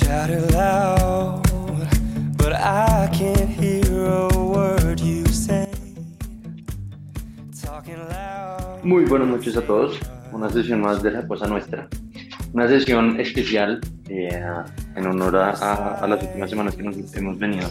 Shout it loud, but I can't hear a word you say. Talking loud. Muy buenas noches a todos. Una sesión más de La Cosa Nuestra. Una sesión especial eh, en honor a, a- las últimas semanas que nos hemos venido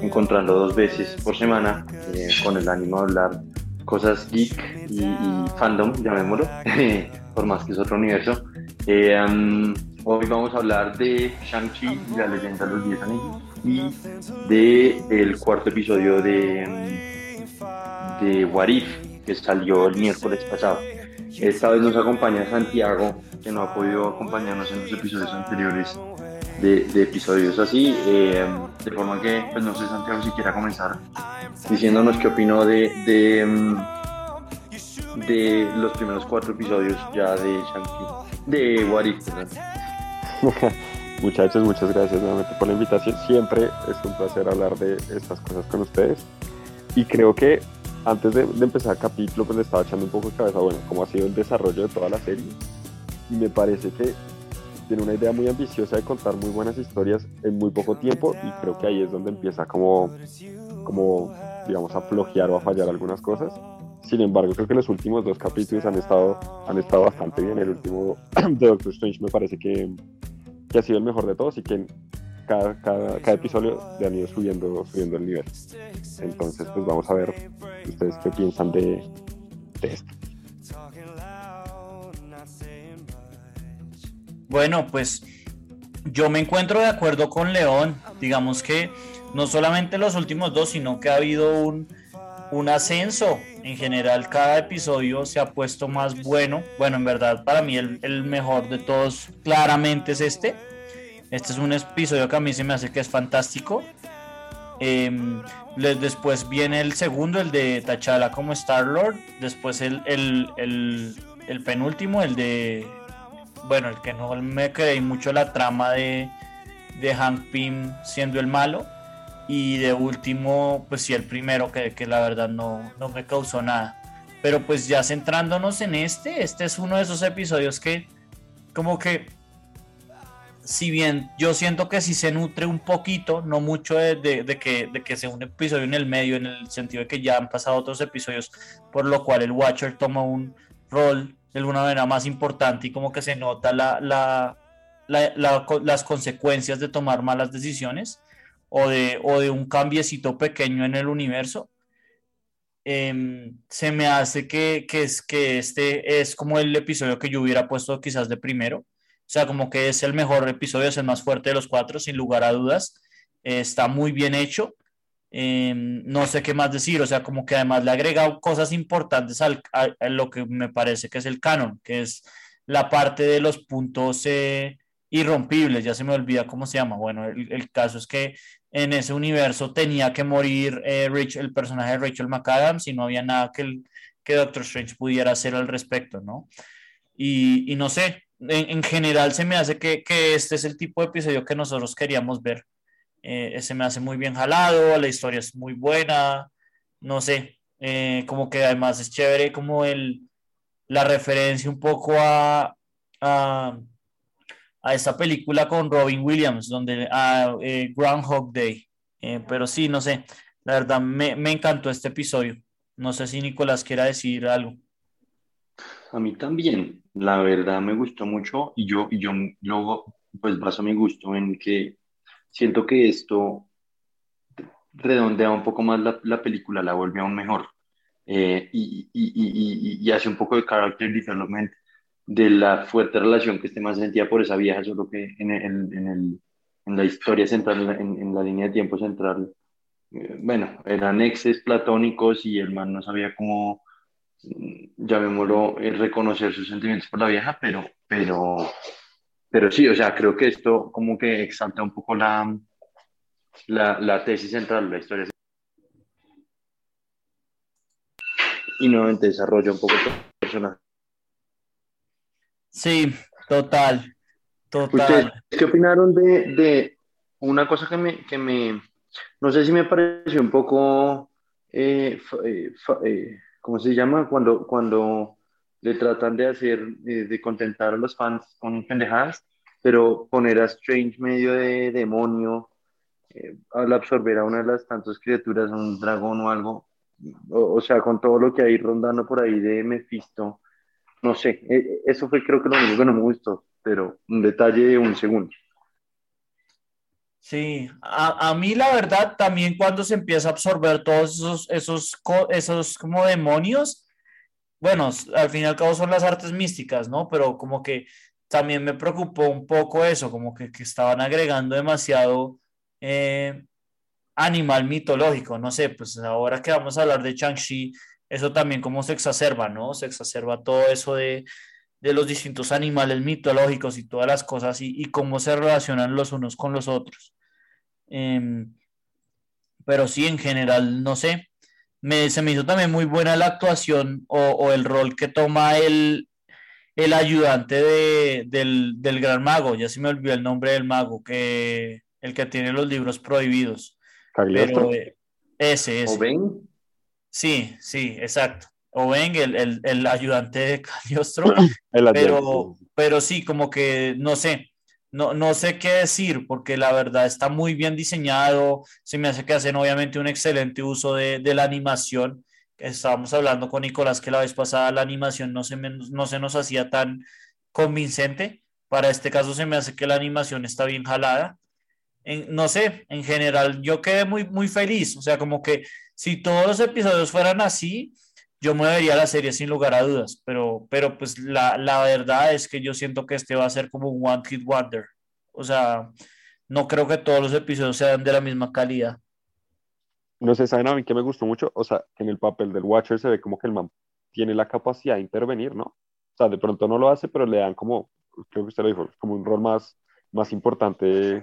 encontrando dos veces por semana eh, con el ánimo de hablar cosas geek y, y fandom, llamémoslo, por más que es otro universo. Eh, um, hoy vamos a hablar de Shang-Chi y la leyenda de los 10 anillos y de el cuarto episodio de, um, de What If, que salió el miércoles pasado. Esta vez nos acompaña Santiago, que no ha podido acompañarnos en los episodios anteriores de, episodios así, eh, de forma que, pues no sé Santiago si quiera comenzar diciéndonos qué opinó de, de, mm, de los primeros cuatro episodios ya de Shang-Chi, de What If, perdón. Muchachos, muchas gracias nuevamente por la invitación. Siempre es un placer hablar de estas cosas con ustedes. Y creo que antes de, de empezar el capítulo, pues le estaba echando un poco de cabeza, bueno, cómo ha sido el desarrollo de toda la serie. Y me parece que tiene una idea muy ambiciosa de contar muy buenas historias en muy poco tiempo. Y creo que ahí es donde empieza como, como digamos, a flojear o a fallar algunas cosas. Sin embargo, creo que los últimos dos capítulos han estado, han estado bastante bien. El último de Doctor Strange me parece que, que ha sido el mejor de todos y que cada, episodio le han ido subiendo, subiendo el nivel. Entonces, pues vamos a ver ustedes qué piensan de esto. Bueno, pues yo me encuentro de acuerdo con León. Digamos que no solamente los últimos dos, sino que ha habido un, un ascenso. En general, cada episodio se ha puesto más bueno. Bueno, en verdad, para mí el, mejor de todos claramente es este. Este es un episodio que a mí se me hace que es fantástico. Em, después viene el segundo, el de T'Challa como Star-Lord. Después el, el, el- el penúltimo, el de... Bueno, el que no me creí mucho la trama de, de Hank Pym siendo el malo. Y de último, pues sí, el primero que, que la verdad no, no me causó nada. Pero pues ya centrándonos en este, este es uno de esos episodios que como que si bien yo siento que sí se nutre un poquito, no mucho de, de- que, de que sea un episodio en el medio, en el sentido de que ya han pasado otros episodios, por lo cual el Watcher toma un rol de alguna manera más importante y como que se nota la- la- las consecuencias de tomar malas decisiones o de, o de un cambiecito pequeño en el universo. Em, se me hace que, que, es, que este es como el episodio que yo hubiera puesto quizás de primero. O sea, como que es el mejor episodio, es el más fuerte de los cuatro, sin lugar a dudas. Eh, está muy bien hecho. Eh, no sé qué más decir, o sea, como que además le ha agregado cosas importantes al, a, a lo que me parece que es el canon, que es la parte de los puntos eh, irrompibles, ya se me olvida cómo se llama. Bueno, el, caso es que en ese universo tenía que morir eh, el personaje de Rachel McAdams y no había nada que, el, que Doctor Strange pudiera hacer al respecto, ¿no? Y, no sé, en, en, general se me hace que, que, este es el tipo de episodio que nosotros queríamos ver. Eh, se me hace muy bien jalado, la historia es muy buena, no sé, eh, como que además es chévere como el, la referencia un poco a, a, a esta película con Robin Williams, donde a eh, Groundhog Day. Eh, pero sí, no sé, la verdad me, me encantó este episodio. No sé si Nicolás quiera decir algo. A mí también, la verdad me gustó mucho y yo, y yo luego pues baso mi gusto en que siento que esto redondea un poco más la, la película, la vuelve aún mejor eh, y, y, y, y, hace un poco de character development de la fuerte relación que este man sentía por esa vieja, solo que en, el, en, la historia central, en, la línea de tiempo central, eh, bueno, eran exes platónicos y el man no sabía cómo llamémoslo, eh, reconocer sus sentimientos por la vieja, pero, pero, pero sí, o sea, creo que esto como que exalta un poco la, la, tesis central, la historia y nuevamente desarrolla un poco el personaje. Sí, total, total. ¿Ustedes qué opinaron de, de una cosa que me, que me, no sé si me pareció un poco, eh, eh, eh, ¿cómo se llama? Cuando, cuando le tratan de hacer, de, de contentar a los fans con pendejadas. pero poner a Strange medio de demonio, eh, al absorber a una de las tantas criaturas, un dragón o algo, o, o, sea, con todo lo que hay rondando por ahí de Mephisto, no sé, eh, eso fue creo que lo único que no me gustó, pero un detalle de un segundo. Sí, a, a, mí la verdad también cuando se empieza a absorber todos esos, esos, esos como demonios, bueno, al fin y al cabo son las artes místicas, ¿no? Pero como que también me preocupó un poco eso, como que, que estaban agregando demasiado eh, animal mitológico, no sé, pues ahora que vamos a hablar de Chang-Chi, eso también como se exacerba, ¿no? Se exacerba todo eso de, de los distintos animales mitológicos y todas las cosas y, y cómo se relacionan los unos con los otros. Eh, pero sí, en general, no sé. Me, se me hizo también muy buena la actuación o, o el rol que toma el, el ayudante de, del, del, gran mago. Ya se me olvidó el nombre del mago, que el que tiene los libros prohibidos. Pero, eh, ese, ese. ¿Oben? Sí, sí, exacto. Oben, el, el, el ayudante de Cagliostro. pero, pero sí, como que, no sé, no, no sé qué decir, porque la verdad está muy bien diseñado, se me hace que hacen obviamente un excelente uso de, de la animación. Estábamos hablando con Nicolás que la vez pasada la animación no se, me, no se nos hacía tan convincente. Para este caso se me hace que la animación está bien jalada. En, no sé, en general yo quedé muy, muy feliz. O sea, como que si todos los episodios fueran así, yo me vería la serie sin lugar a dudas, pero, pero pues la, la, verdad es que yo siento que este va a ser como un One Hit Wonder. O sea, no creo que todos los episodios sean de la misma calidad. No sé, ¿saben a mí que me gustó mucho? O sea, en el papel del Watcher se ve como que el man tiene la capacidad de intervenir, ¿no? O sea, de pronto no lo hace, pero le dan como, creo que usted lo dijo, como un rol más, más importante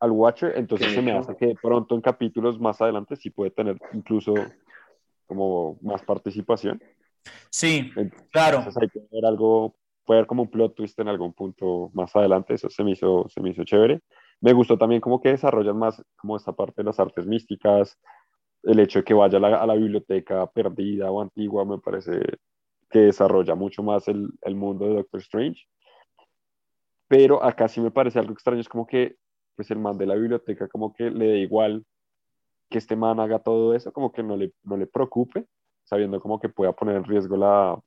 al Watcher, entonces se me hace que de pronto en capítulos más adelante sí puede tener incluso como más participación. Sí, Entonces, claro. Hay que ver algo, puede haber como un plot twist en algún punto más adelante, eso se me hizo, se me hizo chévere. Me gustó también como que desarrollan más como esta parte de las artes místicas, el hecho de que vaya a la, a la biblioteca perdida o antigua, me parece que desarrolla mucho más el, el mundo de Doctor Strange. Pero acá sí me parece algo extraño, es como que pues el man de la biblioteca como que le da igual que este man haga todo eso, como que no le, no le preocupe, sabiendo como que pueda poner en riesgo la,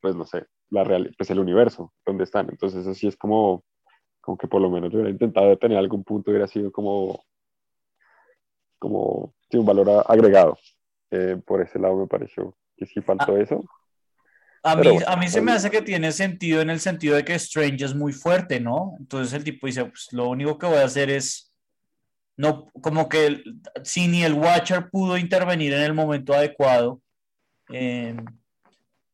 pues no sé, la real, pues el universo donde están. Entonces así es como, como que por lo menos yo hubiera intentado tener algún punto, hubiera sido como, como, sí, un valor agregado. Eh, por ese lado me pareció que sí faltó Ah. eso. A mí, bueno, a mí se me hace que tiene sentido en el sentido de que Strange es muy fuerte, ¿no? Entonces el tipo dice, pues lo único que voy a hacer es, no, como que el- si ni el Watcher pudo intervenir en el momento adecuado, eh,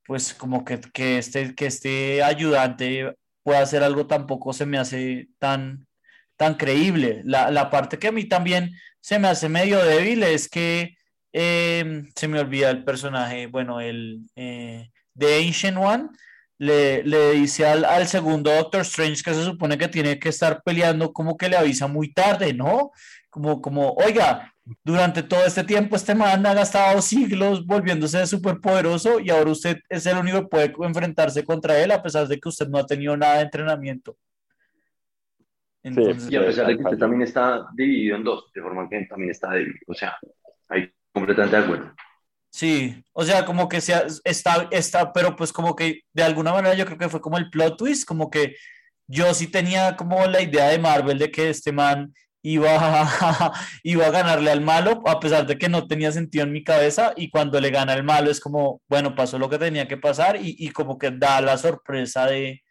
pues como que, que este, que este ayudante pueda hacer algo tampoco se me hace tan, tan creíble. La, la parte que a mí también se me hace medio débil es que eh, se me olvida el personaje, bueno, el eh, The Ancient One le, le dice al, al segundo Doctor Strange que se supone que tiene que estar peleando, como que le avisa muy tarde, ¿no? Como, como, oiga, durante todo este tiempo este man ha gastado siglos volviéndose súper poderoso y ahora usted es el único que puede enfrentarse contra él a pesar de que usted no ha tenido nada de entrenamiento. Entonces, Y a pesar de que usted también está dividido en dos, de forma que también está débil. O sea, ahí completamente de acuerdo. Sí, o sea, como que sea, está, está, pero pues como que de alguna manera yo creo que fue como el plot twist, como que yo sí tenía como la idea de Marvel de que este man iba a, iba a ganarle al malo, a pesar de que no tenía sentido en mi cabeza, y cuando le gana el malo es como, bueno, pasó lo que tenía que pasar, y, y como que da la sorpresa de,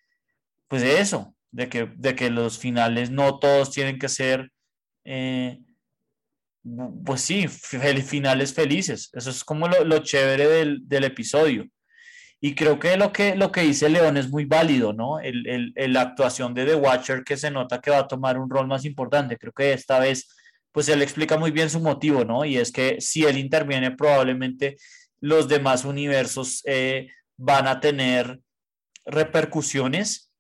pues de eso, de que, de que los finales no todos tienen que ser... eh, pues sí, finales felices. Eso es como lo, lo chévere del, del episodio. Y creo que lo que, lo que dice León es muy válido, ¿no? El, el- el- la actuación de The Watcher que se nota que va a tomar un rol más importante. Creo que esta vez, pues él explica muy bien su motivo, ¿no? Y es que si él interviene, probablemente los demás universos eh, van a tener repercusiones.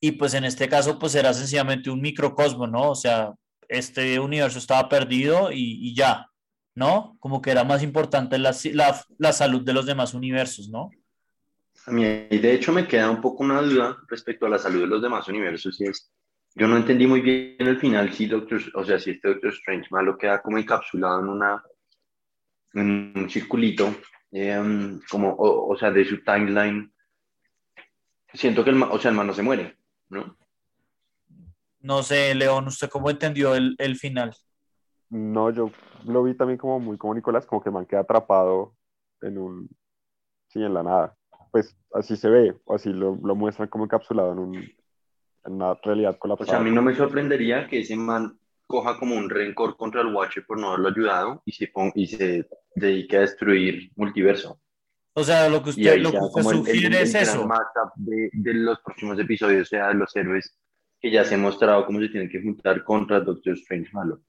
Y pues en este caso, pues era sencillamente un microcosmo, ¿no? O sea, este universo estaba perdido y, y ya, ¿no? Como que era más importante la, la, la salud de los demás universos, ¿no? A mí, de hecho, me queda un poco una duda respecto a la salud de los demás universos y es, yo no entendí muy bien el final si Doctor, o sea, si este Doctor Strange malo queda como encapsulado en una, en un circulito, em, como, o, sea, de su timeline. Siento que el, o sea, el man no se muere, ¿no? No sé, León, ¿usted cómo entendió el, el final? No, yo lo vi también como muy como Nicolás, como que el man queda atrapado en un, sí, en la nada. Pues así se ve, o así lo, lo muestran como encapsulado en, un, en una realidad colapsada. O sea, a mí no me sorprendería que ese man coja como un rencor contra el Watcher por no haberlo ayudado y se, y se dedique a destruir multiverso. O sea, lo que usted, lo que usted sugiere es eso. De, de, los próximos episodios, o sea, de los héroes que ya se ha mostrado cómo se tienen que juntar contra Doctor Strange malo.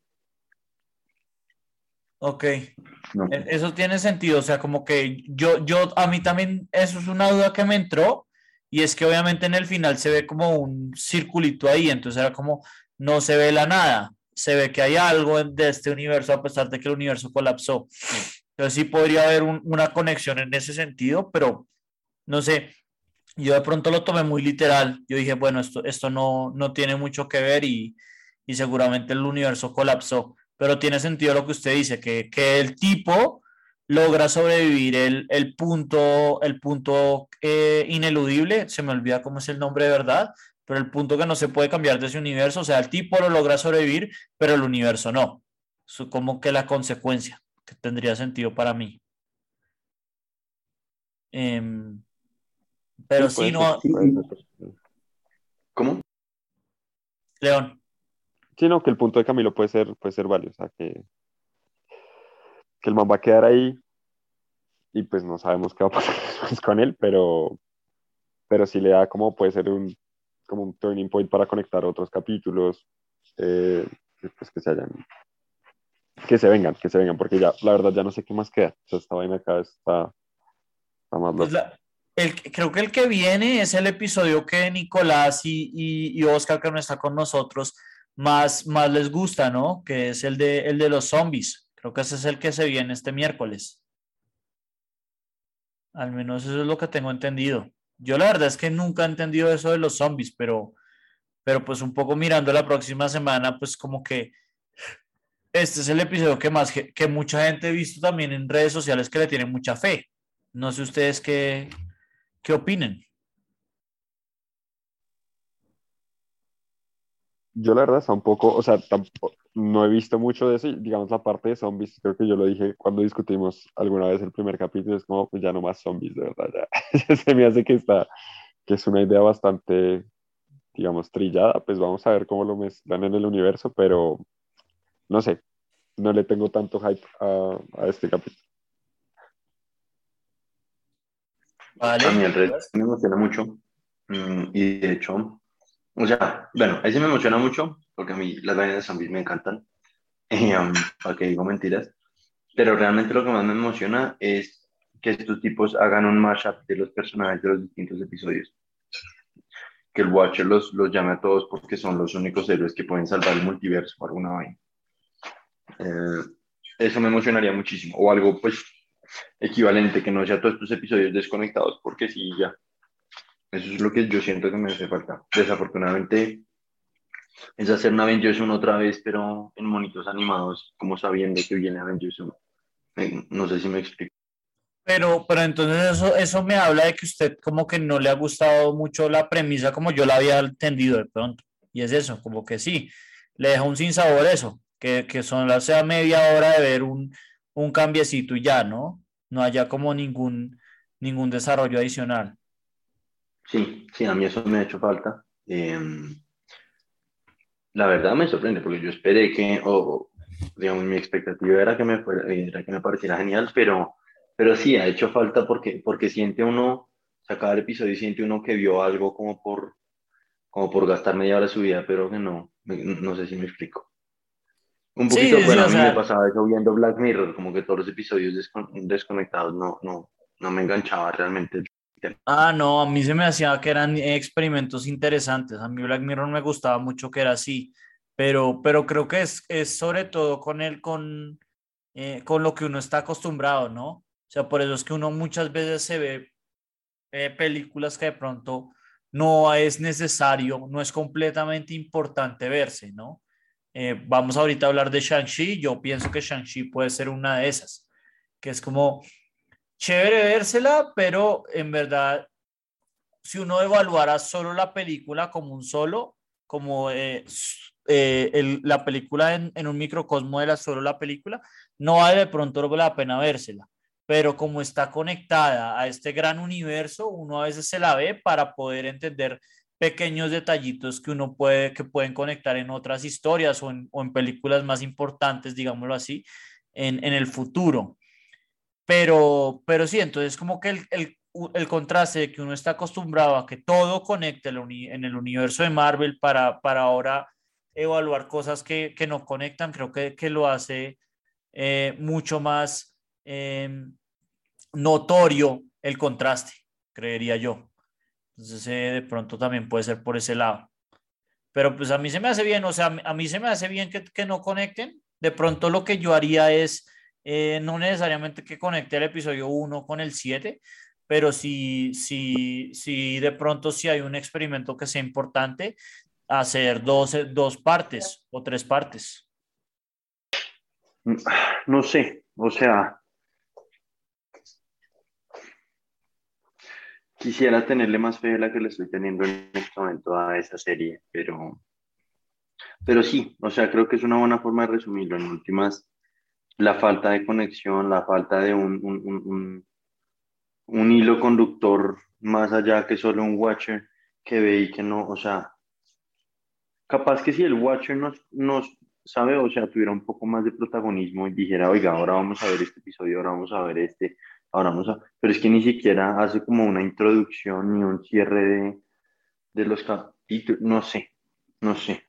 Ok, e, eso tiene sentido, o sea, como que yo, yo, a mí también, eso es una duda que me entró, y es que obviamente en el final se ve como un circulito ahí, entonces era como, no se ve la nada, se ve que hay algo de este universo a pesar de que el universo colapsó. Entonces sí podría haber una conexión en ese sentido, pero no sé, yo de pronto lo tomé muy literal, yo dije, bueno, esto, esto no, no tiene mucho que ver y, y seguramente el universo colapsó pero tiene sentido lo que usted dice, que, que el tipo logra sobrevivir el, el punto, el punto eh, ineludible, se me olvida cómo es el nombre de verdad, pero el punto que no se puede cambiar de ese universo, o sea, el tipo lo logra sobrevivir, pero el universo no. Es como que la consecuencia, que tendría sentido para mí. Em, pero sí, no. ¿Cómo? León. Sino que el punto de Camilo puede ser, puede ser válido, o sea, que, que el man va a quedar ahí y pues no sabemos qué va a pasar con él, pero, pero sí le da como puede ser un, como un turning point para conectar otros capítulos, eh, pues que se hayan, que se vengan, que se vengan, porque ya, la verdad ya no sé qué más queda, o sea, esta vaina acá está, está más pues creo que el que viene es el episodio que Nicolás y, y, y Oscar, que no está con nosotros, más, más les gusta, ¿no? Que es el de, el de los zombies. Creo que ese es el que se viene este miércoles. Al menos eso es lo que tengo entendido. Yo la verdad es que nunca he entendido eso de los zombies, pero, pero pues un poco mirando la próxima semana, pues como que este es el episodio que más que, que mucha gente ha visto también en redes sociales que le tienen mucha fe. No sé ustedes qué, qué opinen. yo la verdad está un poco, o sea, no he visto mucho de eso, digamos la parte de zombies, creo que yo lo dije cuando discutimos alguna vez el primer capítulo, es como, pues ya no más zombies, de verdad, se me hace que está, que es una idea bastante, digamos, trillada, pues vamos a ver cómo lo mezclan en el universo, pero no sé, no le tengo tanto hype a este capítulo. Vale. A mí el resto me emociona mucho mm, y de hecho o sea, bueno, ahí sí me emociona mucho, porque a mí las vainas de zombies me encantan, um, para que digo mentiras, pero realmente lo que más me emociona es que estos tipos hagan un mashup de los personajes de los distintos episodios. Que el Watcher los, los llame a todos porque son los únicos héroes que pueden salvar el multiverso o alguna vaina. Eh, eso me emocionaría muchísimo. O algo, pues, equivalente, que no sea todos estos episodios desconectados, porque sí, ya, eso es lo que yo siento que me hace falta. Desafortunadamente, es hacer una Avengers 1 otra vez, pero en monitos animados, como sabiendo que viene Avengers 1. Eh, no sé si me explico. Pero, pero entonces eso, eso me habla de que usted como que no le ha gustado mucho la premisa como yo la había entendido de pronto. Y es eso, como que sí, le deja un sinsabor eso, que, que son la sea media hora de ver un, un cambiecito y ya, ¿no? No haya como ningún, ningún desarrollo adicional. Sí, sí, a mí eso me ha hecho falta. Em, la verdad me sorprende porque yo esperé que, o digamos, mi expectativa era que me, era que me pareciera genial, pero, pero sí, ha hecho falta porque, porque siente uno, sacar el episodio y siente uno que vio algo como por, como por gastar media hora de su vida, pero que no, no sé si me explico. Un poquito, sí, bueno, a mí me pasaba eso viendo Black Mirror, como que todos los episodios desconectados no, no, no me enganchaba realmente Ah, no, a mí se me hacía que eran experimentos interesantes. A mí Black Mirror me gustaba mucho que era así, pero, pero creo que es, es sobre todo con el, con, eh, con lo que uno está acostumbrado, ¿no? O sea, por eso es que uno muchas veces se ve eh, películas que de pronto no es necesario, no es completamente importante verse, ¿no? Eh, vamos ahorita a hablar de Shang-Chi, yo pienso que Shang-Chi puede ser una de esas, que es como chévere vérsela, pero en verdad, si uno evaluara solo la película como un solo, como eh, eh, la película en, en, un microcosmo de la solo la película, no vale de pronto la pena vérsela. Pero como está conectada a este gran universo, uno a veces se la ve para poder entender pequeños detallitos que uno puede, que pueden conectar en otras historias o en, películas más importantes, digámoslo así, en, en, el futuro. Pero, pero sí, entonces como que el, el, contraste de que uno está acostumbrado a que todo conecte en el universo de Marvel para, para ahora evaluar cosas que, que no conectan, creo que, que lo hace eh, mucho más eh, notorio el contraste, creería yo. Entonces, eh, de pronto también puede ser por ese lado. Pero pues a mí se me hace bien, o sea, a mí se me hace bien que, que no conecten. De pronto lo que yo haría es, eh, no necesariamente que conecte el episodio 1 con el 7, pero si, si, si de pronto si hay un experimento que sea importante, hacer dos, dos partes o tres partes. No sé, o sea, Quisiera tenerle más fe de la que le estoy teniendo en este momento a esa serie, pero, pero sí, o sea, creo que es una buena forma de resumirlo. En últimas, la falta de conexión, la falta de un, un, un, un hilo conductor más allá que solo un Watcher que ve y que no, o sea, capaz que si el Watcher nos, nos sabe, o sea, tuviera un poco más de protagonismo y dijera, oiga, ahora vamos a ver este episodio, ahora vamos a ver este, ahora vamos a, pero es que ni siquiera hace como una introducción ni un cierre de, de los capítulos, no sé, no sé.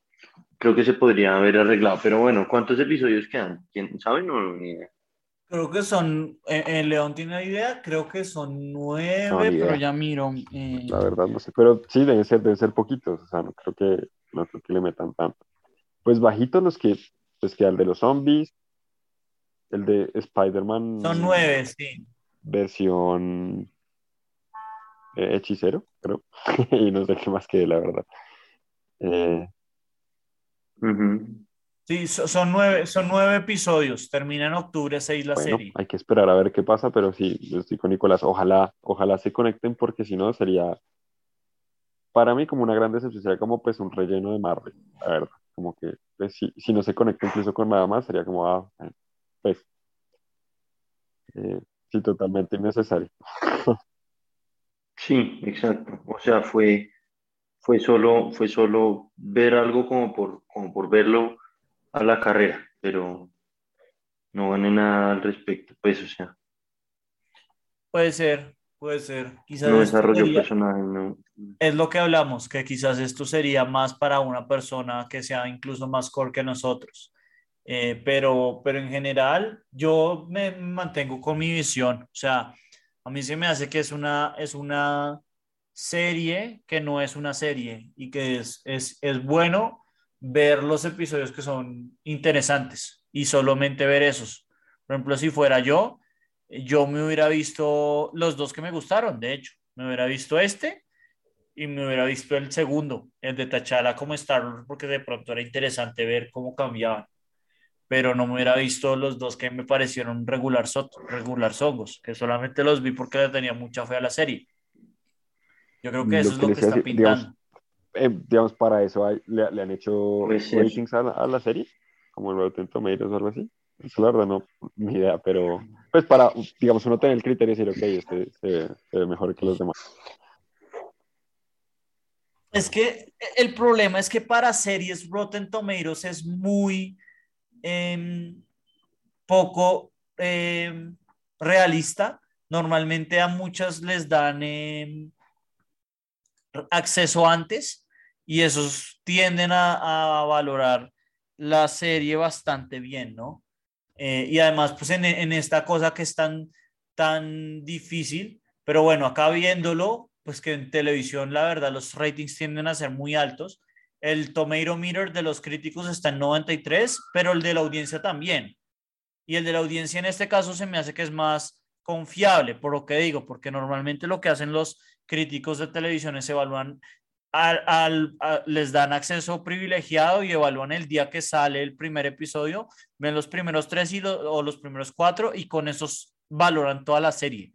Creo que se podría haber arreglado, pero bueno, ¿cuántos episodios quedan? ¿Quién sabe? No, ni idea. Creo que son, eh, eh, León tiene idea, creo que son nueve, no, pero ya miro. Eh... La verdad no sé, pero sí, deben ser, deben ser poquitos, o sea, no creo que, no creo que le metan tanto. Pues bajitos los que, pues que al de los zombies, el de Spider-Man. Son nueve, sí versión eh, hechicero, creo. y no sé qué más que la verdad. Eh, uh -huh. Sí, son nueve, son nueve episodios. Termina en octubre 6 la bueno, serie. Hay que esperar a ver qué pasa, pero sí, yo estoy con Nicolás. Ojalá, ojalá se conecten, porque si no sería para mí como una gran decepción, sería como pues un relleno de Marvel, la verdad. Como que pues, si, si no se conecta incluso con nada más, sería como, ah, pues. Eh, Sí, totalmente innecesario. Sí, exacto. O sea, fue, fue, solo, fue solo ver algo como por, como por verlo a la carrera, pero no gané nada al respecto, pues, o sea. Puede ser, puede ser. Quizás no desarrollo sería, personal, no. Es lo que hablamos, que quizás esto sería más para una persona que sea incluso más core que nosotros. Eh, pero, pero en general yo me mantengo con mi visión. O sea, a mí se me hace que es una, es una serie que no es una serie y que es, es, es bueno ver los episodios que son interesantes y solamente ver esos. Por ejemplo, si fuera yo, yo me hubiera visto los dos que me gustaron, de hecho, me hubiera visto este y me hubiera visto el segundo, el de Tachala como Star Wars, porque de pronto era interesante ver cómo cambiaban pero no me hubiera visto los dos que me parecieron regular, regular songos, que solamente los vi porque le tenía mucha fe a la serie. Yo creo que eso lo es lo que está decir, pintando. Digamos, eh, digamos, para eso hay, le, le, han hecho Pues, ratings a la, a la serie, como el Rotten Tomatoes o algo así. Eso la verdad no, ni idea, pero pues para, digamos, uno tener el criterio y decir, ok, este se, se ve mejor que los demás. Es que el problema es que para series Rotten Tomatoes es muy eh, poco eh, realista. Normalmente a muchas les dan eh, acceso antes y esos tienden a, a, valorar la serie bastante bien, ¿no? Eh, y además, pues en, en, esta cosa que es tan, tan difícil, pero bueno, acá viéndolo, pues que en televisión la verdad los ratings tienden a ser muy altos el Tomato Meter de los críticos está en 93, pero el de la audiencia también. Y el de la audiencia en este caso se me hace que es más confiable, por lo que digo, porque normalmente lo que hacen los críticos de televisión es evalúan, al, les dan acceso privilegiado y evalúan el día que sale el primer episodio, ven los primeros tres y o los primeros cuatro y con esos valoran toda la serie,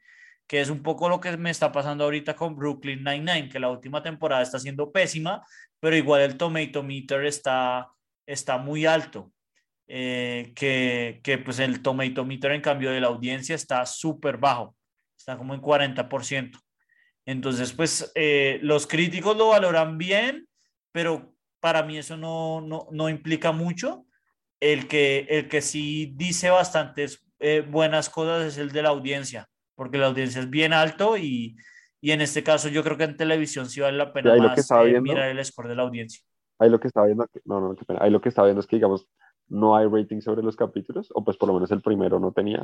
que es un poco lo que me está pasando ahorita con Brooklyn Nine-Nine, que la última temporada está siendo pésima, pero igual el tomato meter está, está muy alto. Eh, que, que, pues el tomato meter en cambio de la audiencia está súper bajo, está como en 40%. Entonces, pues eh, los críticos lo valoran bien, pero para mí eso no, no, no implica mucho. El que, el que sí dice bastantes eh, buenas cosas es el de la audiencia, porque la audiencia es bien alto y, y en este caso yo creo que en televisión sí vale la pena más eh, mirar el score de la audiencia. Ahí lo que estaba viendo, no, no, qué pena. Ahí lo que estaba viendo es que, digamos, no hay rating sobre los capítulos, o pues por lo menos el primero no tenía.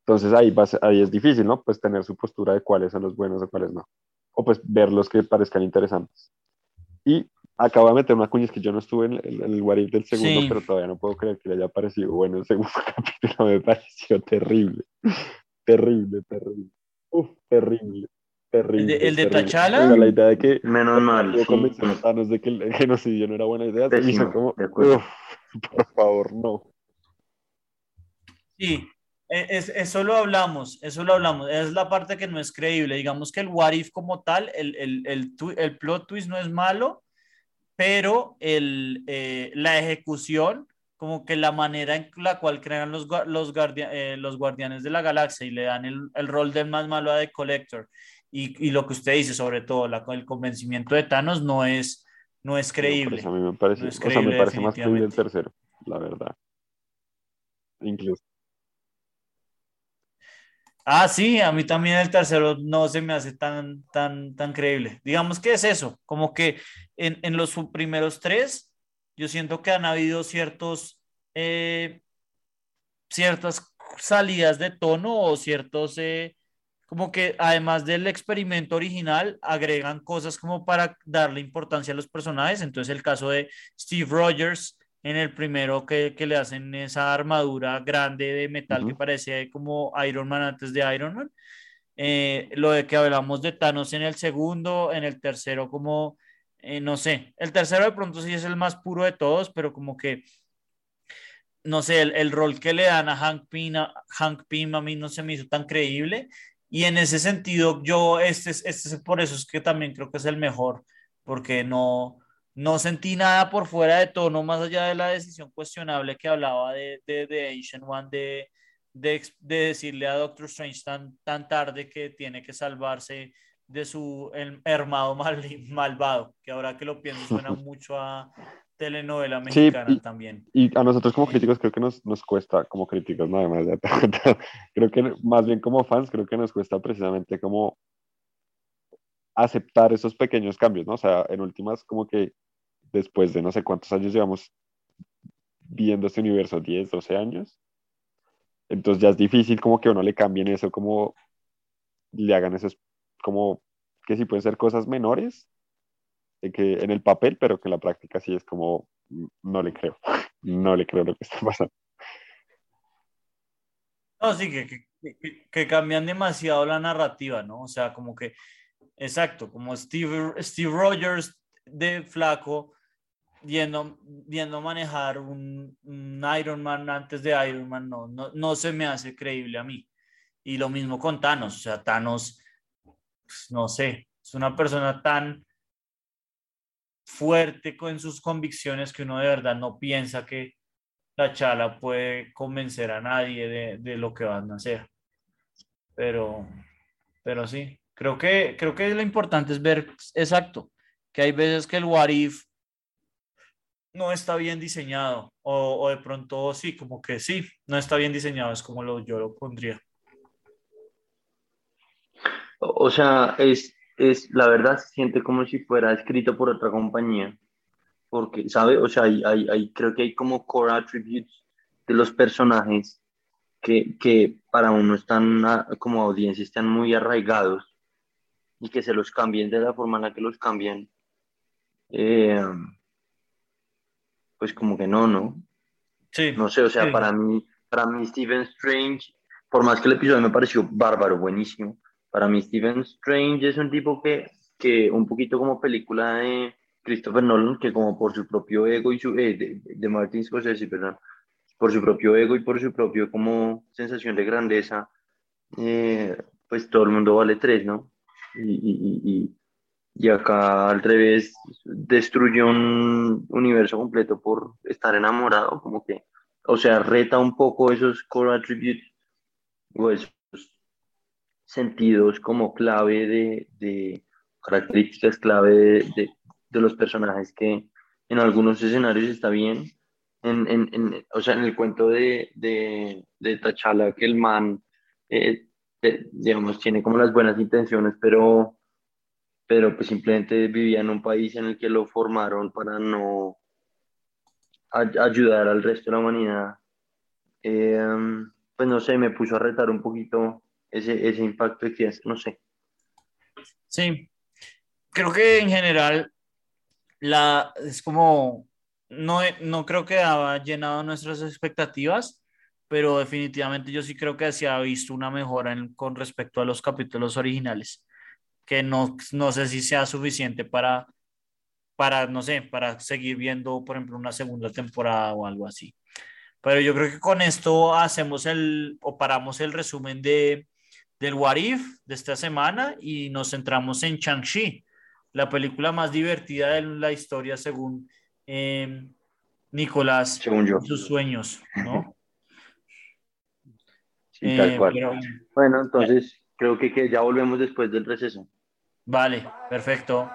Entonces ahí, va, ahí es difícil, ¿no? Pues tener su postura de cuáles son los buenos o cuáles no. O pues ver los que parezcan interesantes. Y acabo de meter una cuña, es que yo no estuve en el, el What del segundo, pero todavía no puedo creer que le haya parecido bueno el segundo capítulo, me pareció terrible. terrible, terrible. Uf, terrible. Terrible, ¿El de, el Tachala? la idea de que. Menos mal. Sí, sí. de que el genocidio no era buena idea. Pésimo, como, por favor, no. Sí, e, es, eso lo hablamos, eso lo hablamos. Es la parte que no es creíble. Digamos que el what if como tal, el, el, el, el plot twist no es malo, pero el, eh, la ejecución, como que la manera en la cual crean los, los, eh, los guardianes de la galaxia y le dan el, el rol del más malo a The Collector y, y, lo que usted dice, sobre todo la, el convencimiento de Thanos, no es, no es creíble. a mí me parece, no es creíble, o sea, me parece más creíble el tercero, la verdad. Incluso. Ah, sí, a mí también el tercero no se me hace tan, tan, tan creíble. Digamos que es eso, como que en, en los primeros tres, yo siento que han habido ciertos, eh, ciertas salidas de tono o ciertos, eh, como que además del experimento original, agregan cosas como para darle importancia a los personajes. Entonces el caso de Steve Rogers en el primero que, que, le hacen esa armadura grande de metal que parece como Iron Man antes de Iron Man. Eh, lo de que hablamos de Thanos en el segundo, en el tercero como, eh, no sé, el tercero de pronto sí es el más puro de todos, pero como que, no sé, el, el rol que le dan a Hank Pym, a, Hank Pym a mí no se me hizo tan creíble. Y en ese sentido, yo, este, este es por eso es que también creo que es el mejor, porque no, no sentí nada por fuera de tono, más allá de la decisión cuestionable que hablaba de, de, de Ancient One, de, de, de, decirle a Doctor Strange tan, tan tarde que tiene que salvarse de su hermano mal, malvado, que ahora que lo pienso suena mucho a telenovela mexicana sí, y, también. Y a nosotros como críticos creo que nos, nos cuesta, como críticos nada más, creo que más bien como fans creo que nos cuesta precisamente como aceptar esos pequeños cambios, ¿no? O sea, en últimas como que después de no sé cuántos años llevamos viendo este universo, 10, 12 años. Entonces ya es difícil como que uno le cambien eso, como le hagan eso, como que sí pueden ser cosas menores que en el papel, pero que en la práctica sí es como, no le creo, no le creo lo que está pasando. No, sí, que, que, cambian demasiado la narrativa, ¿no? O sea, como que, exacto, como Steve, Steve Rogers de flaco viendo, viendo manejar un, un, Iron Man antes de Iron Man, no, no, no se me hace creíble a mí. Y lo mismo con Thanos, o sea, Thanos, pues, no sé, es una persona tan fuerte con sus convicciones que uno de verdad no piensa que la chala puede convencer a nadie de, de lo que van a hacer. Pero, pero sí, creo que, creo que lo importante es ver exacto, que hay veces que el what if no está bien diseñado o, o, de pronto sí, como que sí, no está bien diseñado, es como lo, yo lo pondría. O sea, es, es, la verdad se siente como si fuera escrito por otra compañía, porque, ¿sabe? O sea, hay, hay, hay, creo que hay como core attributes de los personajes que, que para uno están, como audiencia, están muy arraigados y que se los cambien de la forma en la que los cambian. Eh, pues como que no, ¿no? Sí. No sé, o sea, sí. para mí, para mí Stephen Strange por más que el episodio me pareció bárbaro, buenísimo. Para mí Stephen Strange es un tipo que, que un poquito como película de Christopher Nolan, que como por su propio ego y su... Eh, de, de Martin Scorsese, perdón, por su propio ego y por su propio como sensación de grandeza, eh, pues todo el mundo vale tres, ¿no? Y, y, y, y, acá al revés destruyó un universo completo por estar enamorado, como que, o sea, reta un poco esos core attributes o esos sentidos como clave de, de características clave de, de, de, los personajes que en algunos escenarios está bien. En, en, en o sea, en el cuento de, de, Tachala, que el man, eh, digamos, tiene como las buenas intenciones, pero, pero pues simplemente vivía en un país en el que lo formaron para no ayudar al resto de la humanidad. Eh, pues no sé, me puso a retar un poquito ese, ese impacto que no sé. Sí, creo que en general la, es como, no, no creo que haya llenado nuestras expectativas, pero definitivamente yo sí creo que se ha visto una mejora en, con respecto a los capítulos originales, que no, no sé si sea suficiente para, para, no sé, para seguir viendo, por ejemplo, una segunda temporada o algo así. Pero yo creo que con esto hacemos el, o paramos el resumen de, del What If de esta semana y nos centramos en Shang-Chi, la película más divertida de la historia según eh, Nicolás según yo. sus sueños, ¿no? sí, tal cual. Eh, pero, bueno, entonces creo que, que ya volvemos después del receso. Vale, perfecto.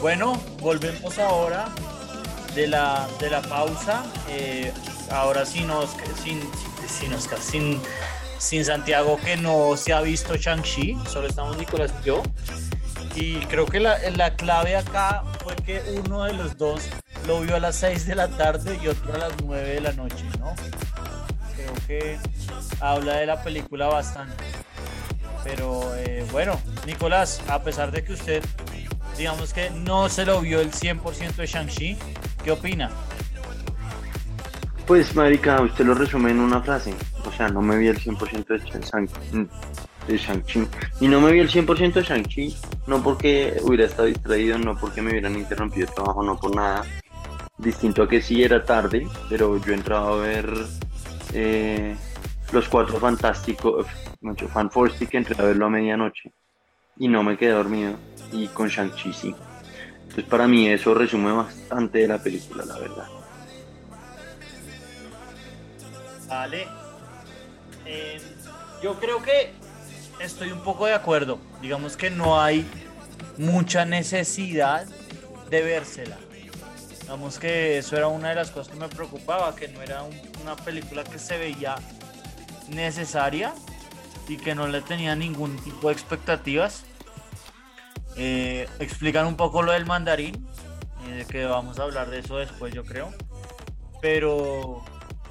Bueno, volvemos ahora de la, de la pausa. Eh, ahora sí nos, sin, sin, sin, sin Santiago que no se ha visto Shang-Chi, solo estamos Nicolás y yo. Y creo que la, la, clave acá fue que uno de los dos lo vio a las 6 de la tarde y otro a las 9 de la noche, ¿no? Creo que habla de la película bastante. Pero eh, bueno, Nicolás, a pesar de que usted digamos que no se lo vio el 100% de Shang-Chi. ¿Qué opina? Pues, marica, usted lo resume en una frase. O sea, no me vi el 100% de Shang-Chi. y no me vi el 100% de Shang-Chi, no porque hubiera estado distraído, no porque me hubieran interrumpido el trabajo, no por nada. Distinto a que sí era tarde, pero yo entraba a ver eh, Los Cuatro Fantásticos, mucho Fan Force que entré a verlo a medianoche y no me quedé dormido y con Shang-Chi sí. Entonces para mí eso resume bastante de la película, la verdad. Vale. Eh, yo creo que estoy un poco de acuerdo. Digamos que no hay mucha necesidad de vérsela. Digamos que eso era una de las cosas que me preocupaba, que no era un, una película que se veía necesaria y que no le tenía ningún tipo de expectativas. Eh, explican un poco lo del mandarín, eh, que vamos a hablar de eso después yo creo. Pero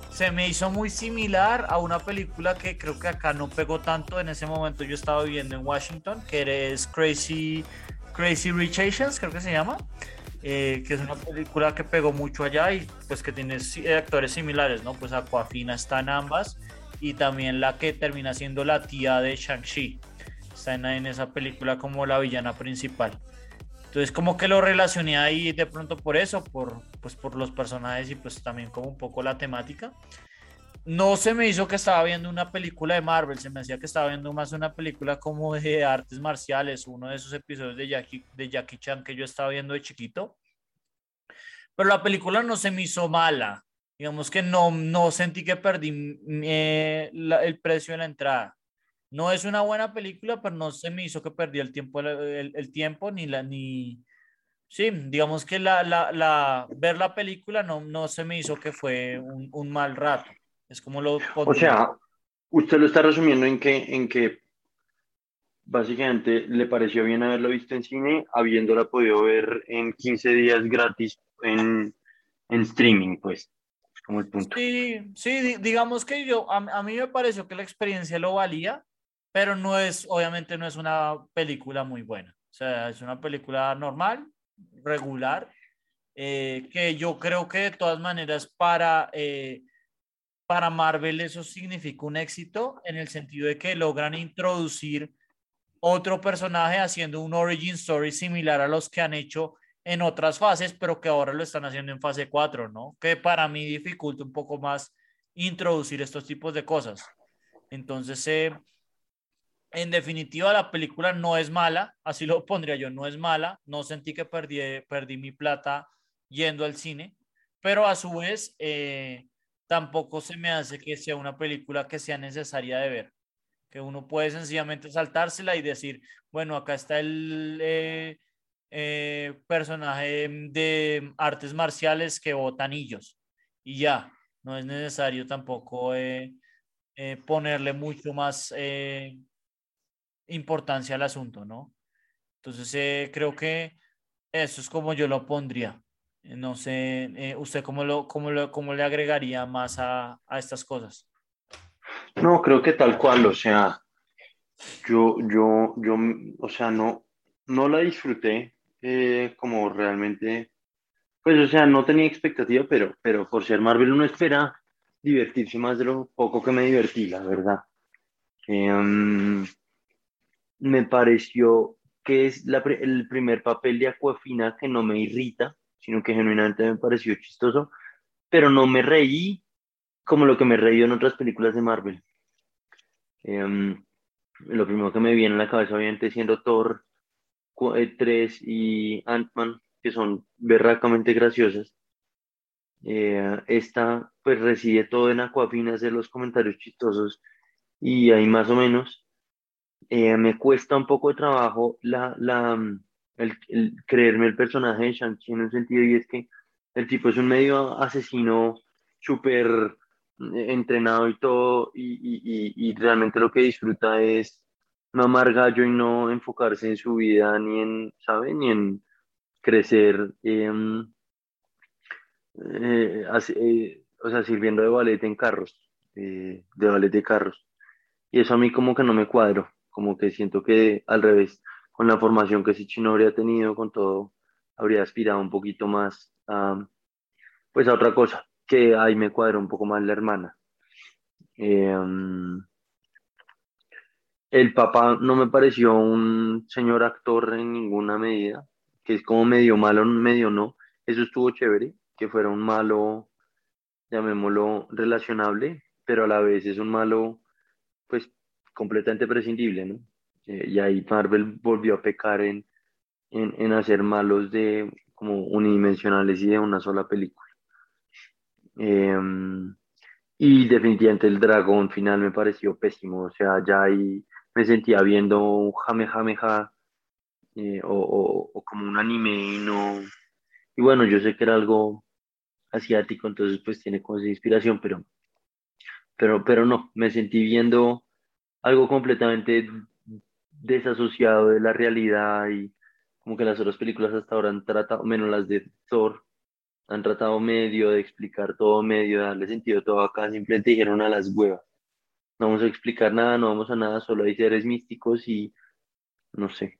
se me hizo muy similar a una película que creo que acá no pegó tanto. En ese momento yo estaba viviendo en Washington, que es Crazy, Crazy Rich Asians, creo que se llama. Eh, que es una película que pegó mucho allá y pues que tiene actores similares, ¿no? Pues Aquafina está en ambas y también la que termina siendo la tía de Shang-Chi está en, esa película como la villana principal. Entonces como que lo relacioné ahí de pronto por eso, por, pues por los personajes y pues también como un poco la temática. No se me hizo que estaba viendo una película de Marvel, se me hacía que estaba viendo más una película como de artes marciales, uno de esos episodios de Jackie, de Jackie Chan que yo estaba viendo de chiquito. Pero la película no se me hizo mala, digamos que no, no sentí que perdí eh, la, el precio de la entrada. No es una buena película, pero no se me hizo que perdí el tiempo, el, el tiempo ni la, ni, sí, digamos que la, la, la, ver la película no, no se me hizo que fue un, un mal rato. Es como lo... O sea, usted lo está resumiendo en que, en que básicamente le pareció bien haberlo visto en cine, habiéndola podido ver en 15 días gratis en, en streaming, pues. Es como el punto. Sí, sí, digamos que yo, a, a, mí me pareció que la experiencia lo valía, pero no es, obviamente no es una película muy buena. O sea, es una película normal, regular, eh, que yo creo que de todas maneras para, eh, para Marvel eso significa un éxito en el sentido de que logran introducir otro personaje haciendo un origin story similar a los que han hecho en otras fases, pero que ahora lo están haciendo en fase 4, ¿no? Que para mí dificulta un poco más introducir estos tipos de cosas. Entonces, eh, en definitiva, la película no es mala, así lo pondría yo, no es mala, no sentí que perdí, perdí mi plata yendo al cine, pero a su vez eh, tampoco se me hace que sea una película que sea necesaria de ver, que uno puede sencillamente saltársela y decir, bueno, acá está el eh, eh, personaje de artes marciales que bota anillos y ya, no es necesario tampoco ponerle mucho más importancia al asunto, ¿no? Entonces, creo que eso es como yo lo pondría. No sé, eh, ¿usted cómo, lo, cómo, lo, cómo le agregaría más a, a, estas cosas? No, creo que tal cual, o sea, yo, yo, yo, o sea, no, no la disfruté eh, como realmente, pues, o sea, no tenía expectativa, pero, pero por ser Marvel uno espera divertirse más de lo poco que me divertí, la verdad. Eh, me pareció que es el primer papel de Aquafina que no me irrita, sino que genuinamente me pareció chistoso, pero no me reí como lo que me reí en otras películas de Marvel. Em, lo primero que me viene a la cabeza, obviamente, siendo Thor 3 eh, y Ant-Man, que son berracamente graciosas. Eh, esta, pues, recibe todo en Aquafina, hacer los comentarios chistosos y ahí más o menos. Eh, me cuesta un poco de trabajo la, la, el, creerme el personaje de Shang-Chi en un sentido y es que el tipo es un medio asesino súper eh, entrenado y todo y, y, y, realmente lo que disfruta es mamar gallo y no enfocarse en su vida ni en, ¿sabe? Ni en crecer, eh, eh, o sea, sirviendo de ballet en carros, de ballet de carros. Y eso a mí como que no me cuadro, como que siento que al revés, con la formación que Sichino habría tenido, con todo, habría aspirado un poquito más a, pues a otra cosa, que ahí me cuadra un poco más la hermana. Em, el papá no me pareció un señor actor en ninguna medida, que es como medio malo, medio no. Eso estuvo chévere, que fuera un malo, llamémoslo, relacionable, pero a la vez es un malo, pues, completamente prescindible, ¿no? Eh, y ahí Marvel volvió a pecar en, en, en, hacer malos de como unidimensionales y de una sola película. Em, y definitivamente el dragón final me pareció pésimo, o sea, ya ahí me sentía viendo un jame jame ja, eh, o, o, o, como un anime y no... Y bueno, yo sé que era algo asiático, entonces pues tiene como esa inspiración, pero, pero, pero no, me sentí viendo algo completamente desasociado de la realidad y como que las otras películas hasta ahora han tratado, menos las de Thor, han tratado medio de explicar todo, medio de darle sentido todo acá, simplemente dijeron a las huevas. No vamos a explicar nada, no vamos a nada, solo hay seres místicos y no sé.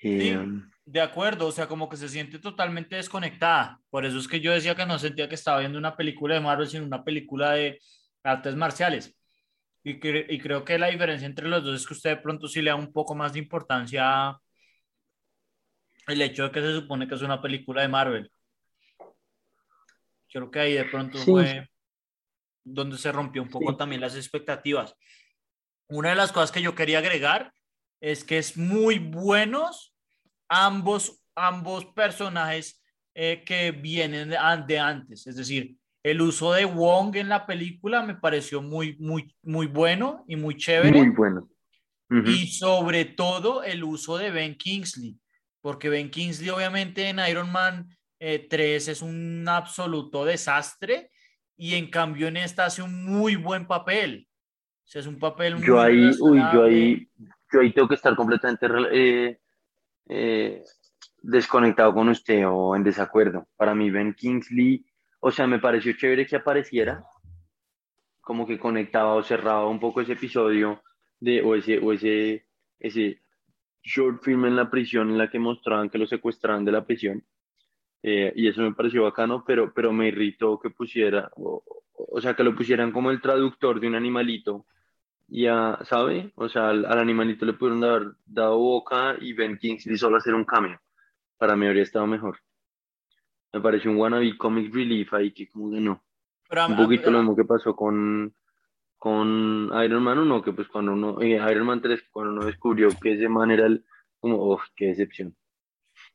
Em, de acuerdo, o sea, como que se siente totalmente desconectada. Por eso es que yo decía que no sentía que estaba viendo una película de Marvel, sino una película de, artes marciales. Y, y, creo que la diferencia entre los dos es que usted de pronto sí le da un poco más de importancia el hecho de que se supone que es una película de Marvel. Creo que ahí de pronto fue donde se rompió un poco también las expectativas. Una de las cosas que yo quería agregar es que es muy buenos ambos, ambos personajes eh, que vienen de, antes. Es decir, el uso de Wong en la película me pareció muy, muy, muy bueno y muy chévere. Muy bueno. Y sobre todo el uso de Ben Kingsley, porque Ben Kingsley obviamente en Iron Man 3 eh, es un absoluto desastre y en cambio en esta hace un muy buen papel. O es un papel muy Yo ahí, uy, yo ahí, yo ahí tengo que estar completamente eh, eh, desconectado con usted o en desacuerdo. Para mí, Ben Kingsley, o sea, me pareció chévere que apareciera, como que conectaba o cerraba un poco ese episodio de, o ese, o ese, ese short film en la prisión en la que mostraban que lo secuestraban de la prisión. Eh, y eso me pareció bacano, pero, pero me irritó que pusiera, o, o sea, que lo pusieran como el traductor de un animalito ya, ¿sabe? O sea, al, al, animalito le pudieron haber dado boca y Ben Kingsley solo hacer un cambio. Para mí habría estado mejor. Me pareció un wannabe comic relief ahí que como que no. Pero, un poquito lo mismo que pasó con, con Iron Man 1, que pues cuando uno, eh, Iron Man 3, cuando uno descubrió que ese man era el, como, oh, qué decepción.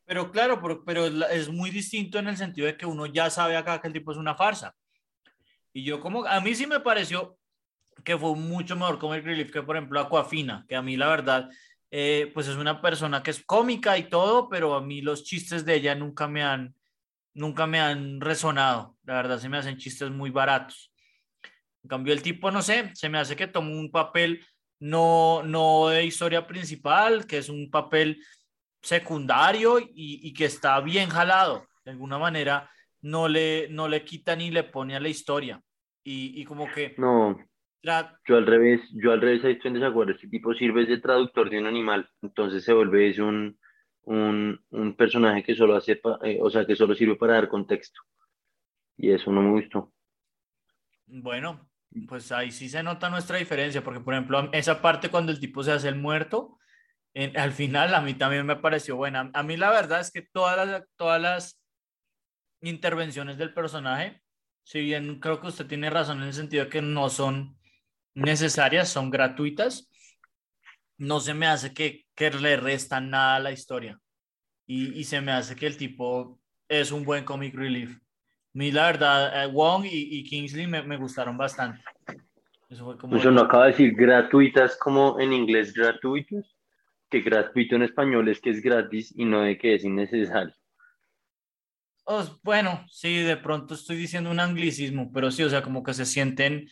Pero claro, pero, pero es muy distinto en el sentido de que uno ya sabe acá que el tipo es una farsa. Y yo como, a mí sí me pareció que fue mucho mejor Comic Relief que, por ejemplo, Aquafina, que a mí la verdad, eh, pues es una persona que es cómica y todo, pero a mí los chistes de ella nunca me han, nunca me han resonado. La verdad, se me hacen chistes muy baratos. En cambio, el tipo, no sé, se me hace que tomó un papel no, no de historia principal, que es un papel secundario y, y que está bien jalado. De alguna manera, no le, no le quita ni le pone a la historia. Y, y como que... No, yo al revés, yo al revés ahí estoy en desacuerdo. Este tipo sirve de traductor de un animal, entonces se vuelve es un, un, un personaje que solo hace, eh, o sea, que solo sirve para dar contexto. Y eso no me gustó. Bueno, pues ahí sí se nota nuestra diferencia, porque por ejemplo, esa parte cuando el tipo se hace el muerto, en, al final a mí también me pareció buena. A mí la verdad es que todas las, todas las intervenciones del personaje, si bien creo que usted tiene razón en el sentido de que no son necesarias, son gratuitas, no se me hace que, que le restan nada a la historia. Y, y, se me hace que el tipo es un buen comic relief. Mí, la verdad, eh, Wong y, y, Kingsley me, me, gustaron bastante. Eso fue como. Eso no acaba de decir gratuitas como en inglés gratuitos, que gratuito en español es que es gratis y no de que es innecesario. Oh, bueno, sí, de pronto estoy diciendo un anglicismo, pero sí, o sea, como que se sienten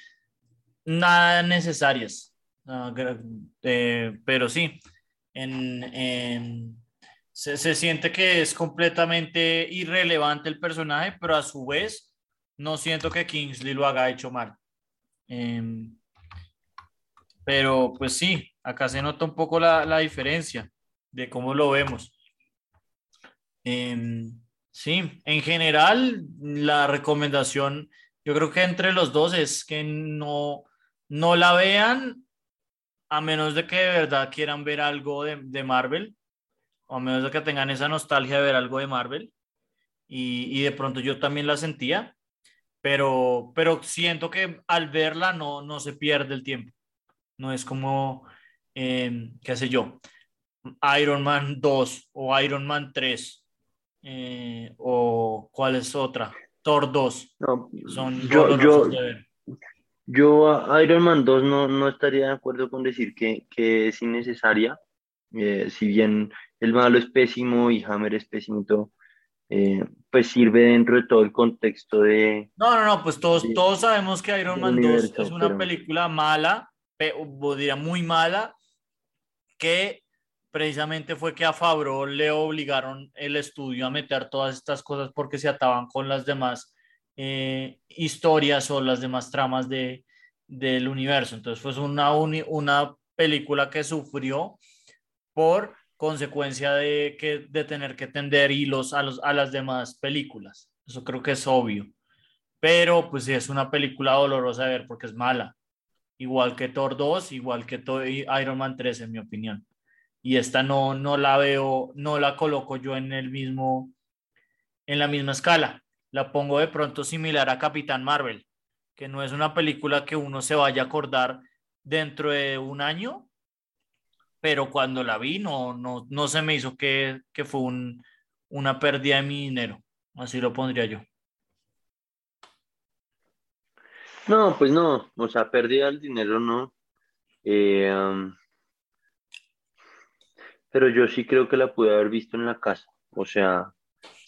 nada necesarias. Uh, eh, pero sí, en, en, se, se, siente que es completamente irrelevante el personaje, pero a su vez no siento que Kingsley lo haga hecho mal. Eh, pero pues sí, acá se nota un poco la, la diferencia de cómo lo vemos. Eh, sí, en general, la recomendación, yo creo que entre los dos es que no, no la vean a menos de que de verdad quieran ver algo de, de Marvel, o a menos de que tengan esa nostalgia de ver algo de Marvel. Y, y, de pronto yo también la sentía, pero, pero siento que al verla no, no se pierde el tiempo. No es como, eh, qué sé yo, Iron Man 2 o Iron Man 3 eh, o cuál es otra, Thor 2. No, Son yo, yo, de ver. Yo a Iron Man 2 no, no estaría de acuerdo con decir que, que es innecesaria. Eh, si bien el malo es pésimo y Hammer es pésimo y todo, eh, pues sirve dentro de todo el contexto de... No, no, no, pues todos, de, todos sabemos que Iron Man 2 es una pero... película mala, o diría muy mala, que precisamente fue que a Fabro le obligaron el estudio a meter todas estas cosas porque se ataban con las demás eh, historias o las demás tramas de, del universo. Entonces fue una, una película que sufrió por consecuencia de, que, de tener que tender hilos a, los, a las demás películas. Eso creo que es obvio. Pero pues sí, es una película dolorosa de ver porque es mala. Igual que Thor 2, igual que Iron Man 3, en mi opinión. Y esta no, no la veo, no la coloco yo en el mismo, en la misma escala la pongo de pronto similar a Capitán Marvel, que no es una película que uno se vaya a acordar dentro de un año, pero cuando la vi no, no, no se me hizo que, que fue un, una pérdida de mi dinero, así lo pondría yo. No, pues no, o sea, pérdida del dinero no. Eh, um, pero yo sí creo que la pude haber visto en la casa, o sea,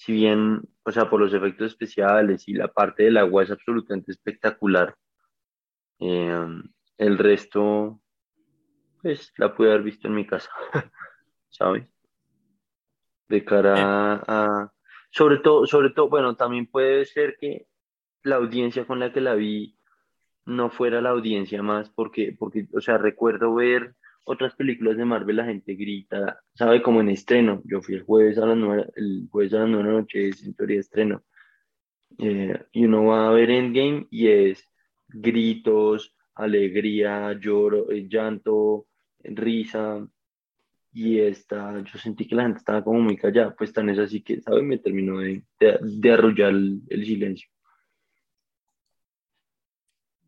si bien, o sea, por los efectos especiales y la parte del agua es absolutamente espectacular, eh, el resto, pues la pude haber visto en mi casa, ¿sabes? de cara a, sobre todo, sobre todo, bueno, también puede ser que la audiencia con la que la vi no fuera la audiencia más, porque, porque, o sea, recuerdo ver otras películas de Marvel, la gente grita, sabe, como en estreno. Yo fui el jueves a las nueve, el jueves a las nueve de la noche, es en teoría estreno. Eh, y uno va a ver Endgame y es gritos, alegría, lloro, eh, llanto, risa. Y esta, yo sentí que la gente estaba como muy callada, pues tan es así que, ¿sabes? Me terminó de, de, arrullar el, silencio.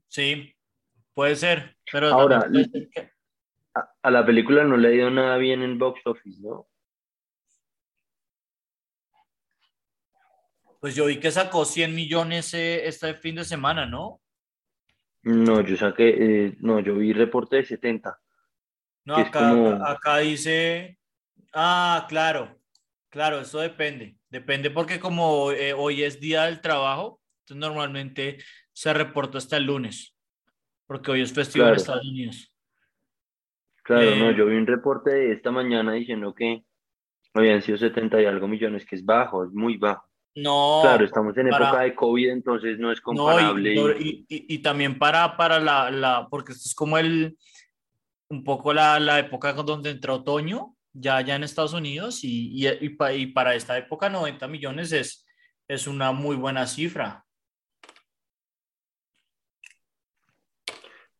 Sí, puede ser, pero ahora a, la película no le ha ido nada bien en box office, ¿no? Pues yo vi que sacó 100 millones eh, este fin de semana, ¿no? No, yo saqué, eh, no, yo vi reporte de 70. No, acá, acá dice, ah, claro, claro, eso depende. Depende porque como eh, hoy es día del trabajo, entonces normalmente se reporta hasta el lunes, porque hoy es festivo en Estados Unidos. Claro, no, eh, yo vi un reporte de esta mañana diciendo que habían sido 70 y algo millones, que es bajo, es muy bajo. No. Claro, estamos en época de COVID, entonces no es comparable. y, también para, para la, la, porque esto es como el, un poco la, la época donde entró otoño, ya, ya en Estados Unidos, y, y, para esta época 90 millones es, es una muy buena cifra.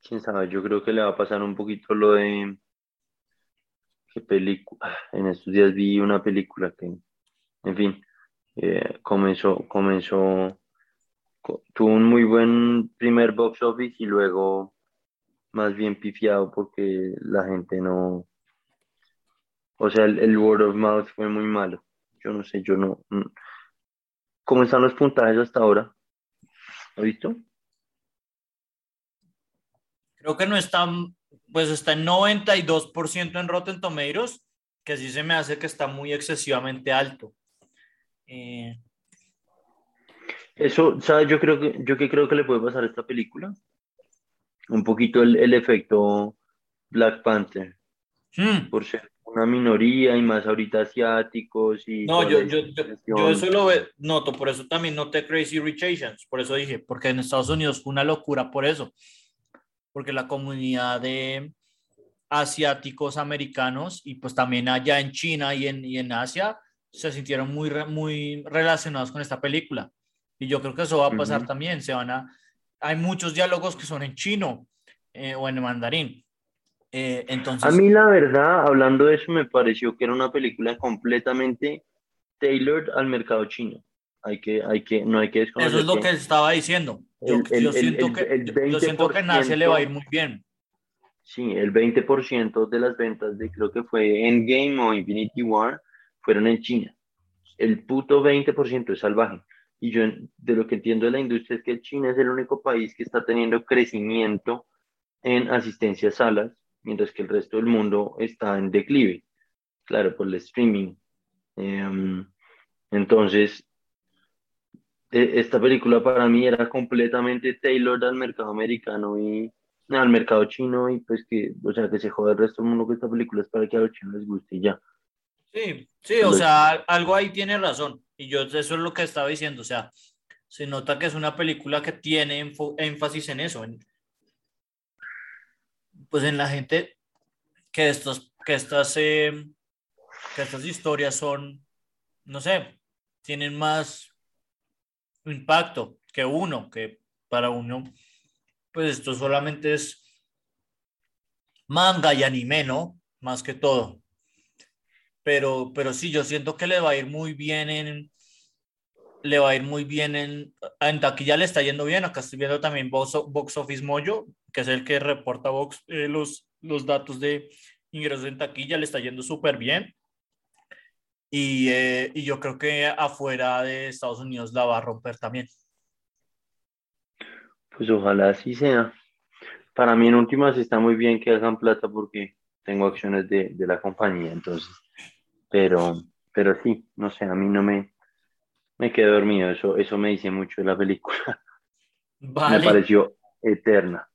Quién sabe, yo creo que le va a pasar un poquito lo de qué película. En estos días vi una película que, en fin, eh, comenzó, comenzó, tuvo un muy buen primer box office y luego más bien pifiado porque la gente no, o sea, el, el word of mouth fue muy malo. Yo no sé, yo no. ¿Cómo están los puntajes hasta ahora? ¿Has visto? Creo que no está, pues está en 92% en Rotten Tomatoes, que sí se me hace que está muy excesivamente alto. Eh, Eso, ¿sabes? Yo creo que, yo que creo que le puede pasar a esta película. Un poquito el, efecto Black Panther. Hmm. Por ser una minoría y más ahorita asiáticos y... No, yo, yo, yo, eso lo noto, por eso también noté Crazy Rich Asians, por eso dije, porque en Estados Unidos fue una locura por eso porque la comunidad de asiáticos americanos y pues también allá en China y en, y en Asia se sintieron muy, muy relacionados con esta película. Y yo creo que eso va a pasar también. Se van a, hay muchos diálogos que son en chino eh, o en mandarín. Eh, entonces... A mí la verdad, hablando de eso, me pareció que era una película completamente tailored al mercado chino. Hay que, hay que, no hay que Eso es lo que estaba diciendo. Yo, siento, que, yo siento que le va a ir muy bien. Sí, el 20% de las ventas de creo que fue Endgame o Infinity War fueron en China. El puto 20% es salvaje. Y yo de lo que entiendo de la industria es que China es el único país que está teniendo crecimiento en asistencia a salas, mientras que el resto del mundo está en declive. Claro, por el streaming. Em, entonces, esta película para mí era completamente tailored al mercado americano y al mercado chino y pues que, o sea, que se jode el resto del mundo que esta película es para que a los chinos les guste y ya. Sí, sí, o sea, algo ahí tiene razón y yo eso es lo que estaba diciendo, o sea, se nota que es una película que tiene énfasis en eso, en, pues en la gente que estos, que estas, eh, que estas historias son, no sé, tienen más impacto que uno, que para uno, pues esto solamente es manga y anime, ¿no? Más que todo. Pero, pero sí, yo siento que le va a ir muy bien en, le va a ir muy bien en, en taquilla le está yendo bien. Acá estoy viendo también Box, Office Mojo, que es el que reporta Box, eh, los, los datos de ingresos en taquilla, le está yendo súper bien. Y, eh, y, yo creo que afuera de Estados Unidos la va a romper también. Pues ojalá así sea. Para mí en últimas está muy bien que hagan plata porque tengo acciones de, de la compañía, entonces. Pero, pero sí, no sé, a mí no me, me quedé dormido. Eso, eso me dice mucho de la película. Me pareció eterna.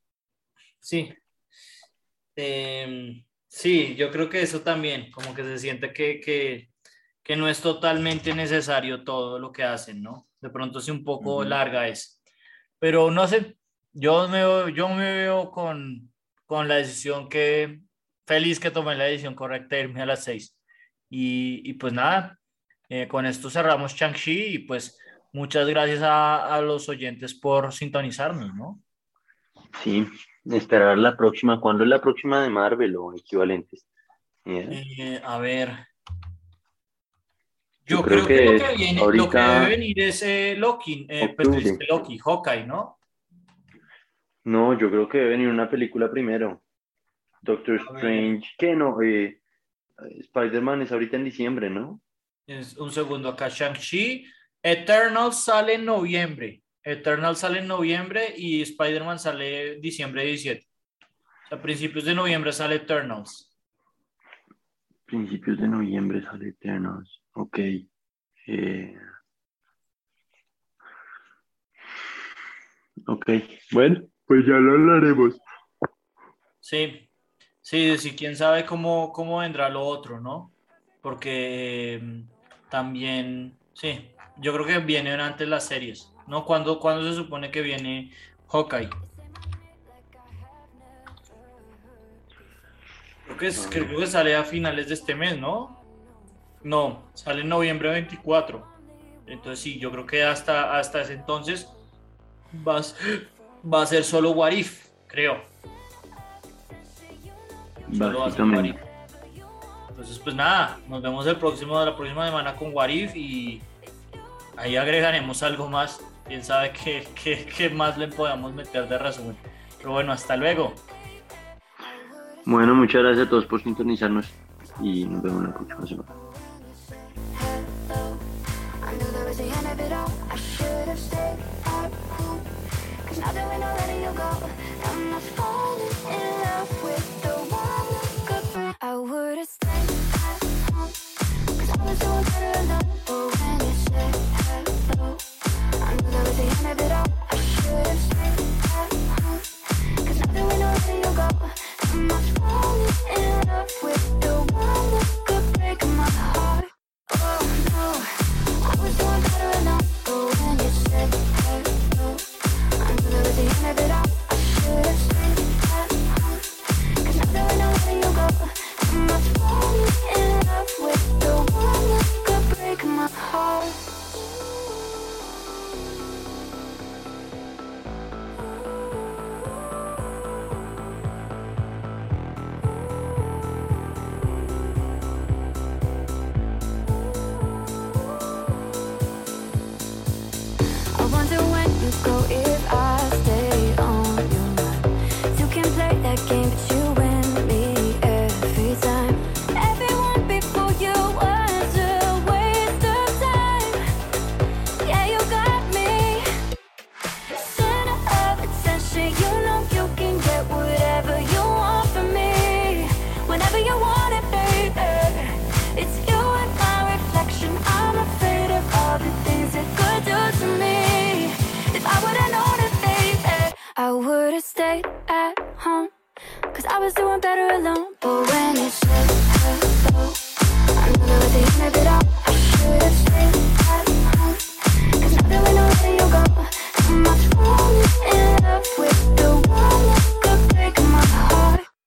Sí. Em, sí, yo creo que eso también, como que se siente que, que que no es totalmente necesario todo lo que hacen, ¿no? De pronto sí un poco larga es. Pero no sé, yo me yo me veo con, con la decisión que, feliz que tomé la decisión correcta de irme a las seis. Y, y pues nada, eh, con esto cerramos Shang-Chi y pues muchas gracias a, a los oyentes por sintonizarnos, ¿no? Sí, esperar la próxima. ¿Cuándo es la próxima de Marvel o equivalentes? Yeah. Eh, a ver. Yo creo creo, que, que lo que viene, lo que debe venir es eh, Loki, eh, pues, que Loki, Hawkeye, ¿no? No, yo creo que debe venir una película primero. Doctor. Strange, ¿qué no? Eh, Spider-Man es ahorita en diciembre, ¿no? Es un segundo acá, Shang-Chi. Eternal sale en noviembre. Eternal sale en noviembre y Spider-Man sale diciembre 17. O sea, a principios de noviembre sale Eternals. Principios de noviembre sale Eternals. Ok. Eh, Ok. Bueno, pues ya lo hablaremos. Sí, sí, sí, quién sabe cómo, cómo vendrá lo otro, ¿no? Porque eh, también, sí, yo creo que vienen antes las series, ¿no? ¿Cuándo, cuándo se supone que viene Hawkeye? Que, es- creo que sale a finales de este mes, ¿no? No, sale en noviembre 24. Entonces sí, yo creo que hasta, hasta ese entonces va, a s- va a ser solo What If, creo. Solo va a ser What If. Básicamente. Entonces, pues nada, nos vemos el próximo, la próxima semana con Warif y ahí agregaremos algo más. Quién sabe qué, qué, qué más le podamos meter de resumen. Pero bueno, hasta luego. Bueno, muchas gracias a todos por sintonizarnos y nos vemos la próxima semana. I knew there